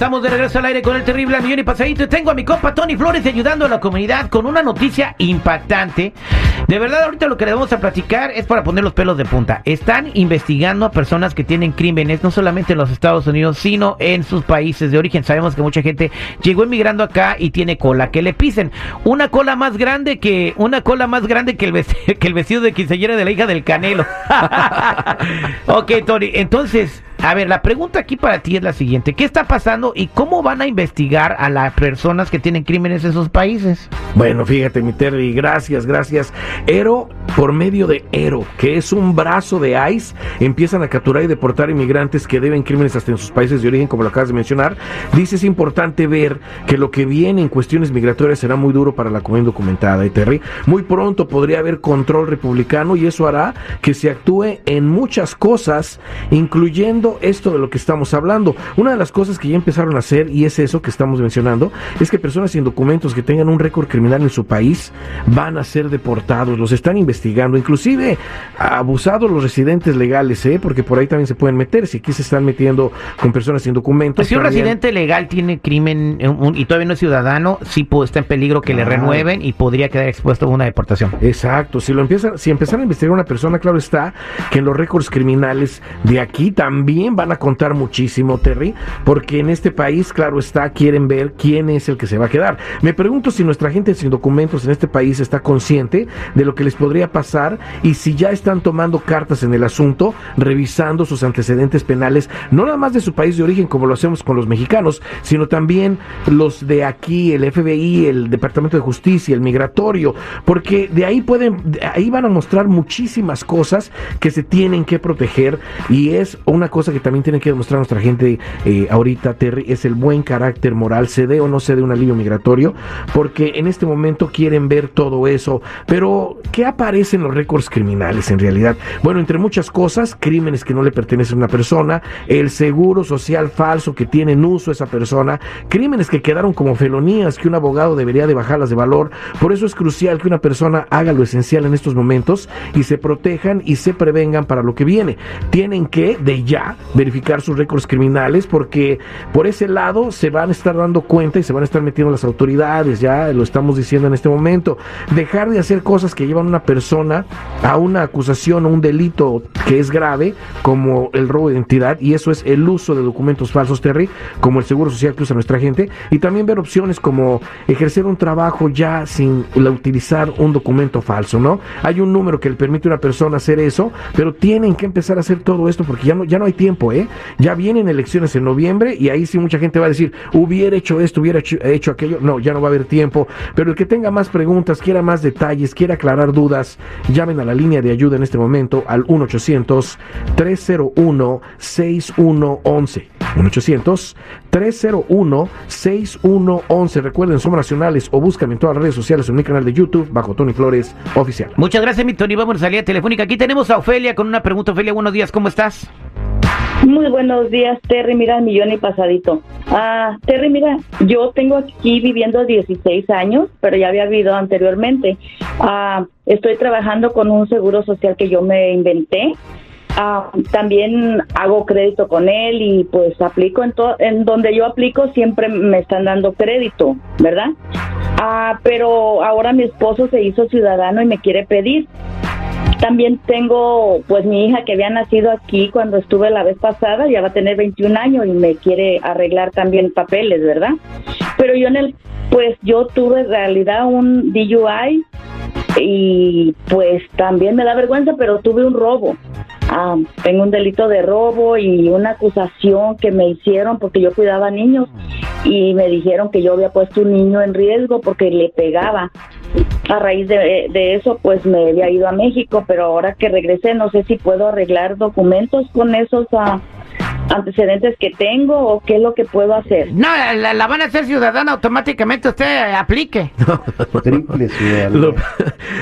Estamos de regreso al aire con el terrible millón y pasadito. Tengo a mi compa Tony Flores ayudando a la comunidad con una noticia impactante. De verdad, ahorita lo que le vamos a platicar es para poner los pelos de punta. Están investigando a personas que tienen crímenes, no solamente en los Estados Unidos, sino en sus países de origen. Sabemos que mucha gente llegó emigrando acá y tiene cola que le pisen. Una cola más grande que una cola más grande que el vestido, que el vestido de quinceañera de la hija del Canelo. ok, Tony. Entonces, a ver, la pregunta aquí para ti es la siguiente. ¿Qué está pasando y cómo van a investigar a las personas que tienen crímenes en esos países? Bueno, fíjate, mi Terry, gracias, gracias. Ero, por medio de Ero, que es un brazo de ICE, empiezan a capturar y deportar inmigrantes que deben crímenes hasta en sus países de origen, como lo acabas de mencionar. Dice, es importante ver que lo que viene en cuestiones migratorias será muy duro para la comunidad documentada, ¿eh, Terry? Muy pronto podría haber control republicano y eso hará que se actúe en muchas cosas, incluyendo esto de lo que estamos hablando. Una de las cosas que ya empezaron a hacer, y es eso que estamos mencionando, es que personas sin documentos que tengan un récord criminal en su país van a ser deportados, los están investigando, inclusive abusados los residentes legales, ¿eh? porque por ahí también se pueden meter, si aquí se están metiendo con personas sin documentos. Pues si un residente legal tiene crimen y todavía no es ciudadano, sí está en peligro que le renueven y podría quedar expuesto a una deportación. Exacto, si lo empiezan, si empiezan a investigar una persona, claro está que en los récords criminales de aquí también van a contar muchísimo, Terry, porque en este país, claro está, quieren ver quién es el que se va a quedar. Me pregunto si nuestra gente sin documentos en este país está consciente de lo que les podría pasar y si ya están tomando cartas en el asunto, revisando sus antecedentes penales, no nada más de su país de origen como lo hacemos con los mexicanos, sino también los de aquí, el FBI, el Departamento de Justicia, el migratorio, porque de ahí pueden, ahí van a mostrar muchísimas cosas que se tienen que proteger y es una cosa que también tiene que demostrar nuestra gente eh, ahorita, Terry, es el buen carácter moral, se dé o no se dé un alivio migratorio, porque en este momento quieren ver todo eso. Pero, ¿qué aparece en los récords criminales en realidad? Bueno, entre muchas cosas, crímenes que no le pertenecen a una persona, el seguro social falso que tiene en uso esa persona, crímenes que quedaron como felonías que un abogado debería de bajarlas de valor. Por eso es crucial que una persona haga lo esencial en estos momentos y se protejan y se prevengan para lo que viene. Tienen que, de ya, verificar sus récords criminales porque por ese lado se van a estar dando cuenta y se van a estar metiendo las autoridades, ya lo estamos diciendo en este momento. Dejar de hacer cosas que llevan a una persona a una acusación o un delito que es grave, como el robo de identidad, y eso es el uso de documentos falsos, Terry, como el seguro social que usa nuestra gente, y también ver opciones como ejercer un trabajo ya sin utilizar un documento falso, ¿no? Hay un número que le permite a una persona hacer eso, pero tienen que empezar a hacer todo esto porque ya no, ya no hay tiempo, ¿eh? Ya vienen elecciones en noviembre y ahí sí mucha gente va a decir, hubiera hecho esto, hubiera hecho, aquello. No, ya no va a haber tiempo. Pero el que tenga más preguntas, quiera más detalles, quiera aclarar dudas, llamen a la línea de ayuda en este momento al 1-800-301-6111. 1-800-301-6111. Recuerden, somos nacionales o búscame en todas las redes sociales en mi canal de YouTube bajo Tony Flores Oficial. Muchas gracias, mi Tony. Vamos a salir telefónica. Aquí tenemos a Ofelia con una pregunta. Ofelia, buenos días, ¿cómo estás? Muy buenos días, Terry. Mira, millón y pasadito. Ah, Terry, mira, yo tengo aquí viviendo 16 años, pero ya había vivido anteriormente. Ah, estoy trabajando con un seguro social que yo me inventé. Ah, también hago crédito con él y pues aplico en, en donde yo aplico siempre me están dando crédito, ¿verdad? Ah, pero ahora mi esposo se hizo ciudadano y me quiere pedir. También tengo, pues mi hija que había nacido aquí cuando estuve la vez pasada, ya va a tener 21 años y me quiere arreglar también papeles, ¿verdad? Pero yo en el, pues yo tuve en realidad un DUI y pues también me da vergüenza, pero tuve un robo. Ah, tengo un delito de robo y una acusación que me hicieron porque yo cuidaba niños y me dijeron que yo había puesto un niño en riesgo porque le pegaba a raíz de, eso, pues me había ido a México, pero ahora que regresé, no sé si puedo arreglar documentos con esos uh, antecedentes que tengo o qué es lo que puedo hacer. No, la, van a hacer ciudadana automáticamente, usted aplique. Triple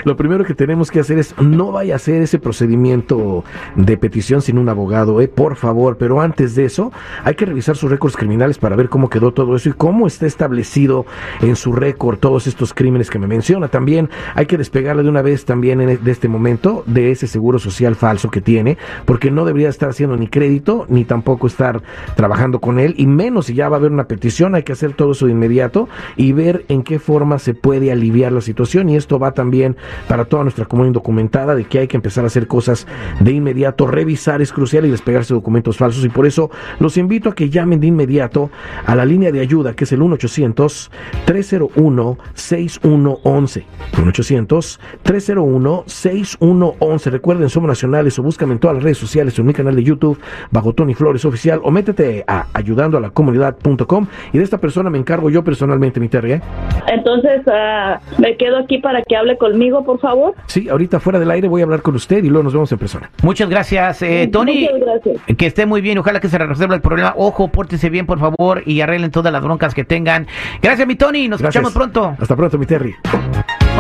Lo, primero que tenemos que hacer es no vaya a hacer ese procedimiento de petición sin un abogado, eh, por favor, pero antes de eso hay que revisar sus récords criminales para ver cómo quedó todo eso y cómo está establecido en su récord todos estos crímenes que me menciona. También hay que despegarle de una vez también en, e, de este momento de ese seguro social falso que tiene, porque no debería estar haciendo ni crédito ni tampoco tampoco estar trabajando con él, y menos si ya va a haber una petición, hay que hacer todo eso de inmediato y ver en qué forma se puede aliviar la situación. Y esto va también para toda nuestra comunidad documentada de que hay que empezar a hacer cosas de inmediato, revisar es crucial y despegarse documentos falsos. Y por eso los invito a que llamen de inmediato a la línea de ayuda que es el 1-800-301-6111. 1-800-301-6111. Recuerden, somos nacionales o búscame en todas las redes sociales en mi canal de YouTube bajo Tony Flores Oficial o métete a ayudando a la comunidad.com y de esta persona me encargo yo personalmente, mi Terry. ¿eh? Entonces, ah, me quedo aquí para que hable conmigo, por favor. Sí, ahorita fuera del aire voy a hablar con usted y luego nos vemos en persona. Muchas gracias, eh, Tony. Muchas gracias. Que esté muy bien, ojalá que se resuelva el problema. Ojo, pórtese bien, por favor, y arreglen todas las broncas que tengan. Gracias, mi Tony, nos Gracias. escuchamos pronto. Hasta pronto, mi Terry.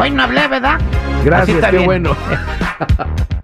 Hoy no hablé, ¿verdad? Gracias, está qué bien. bueno.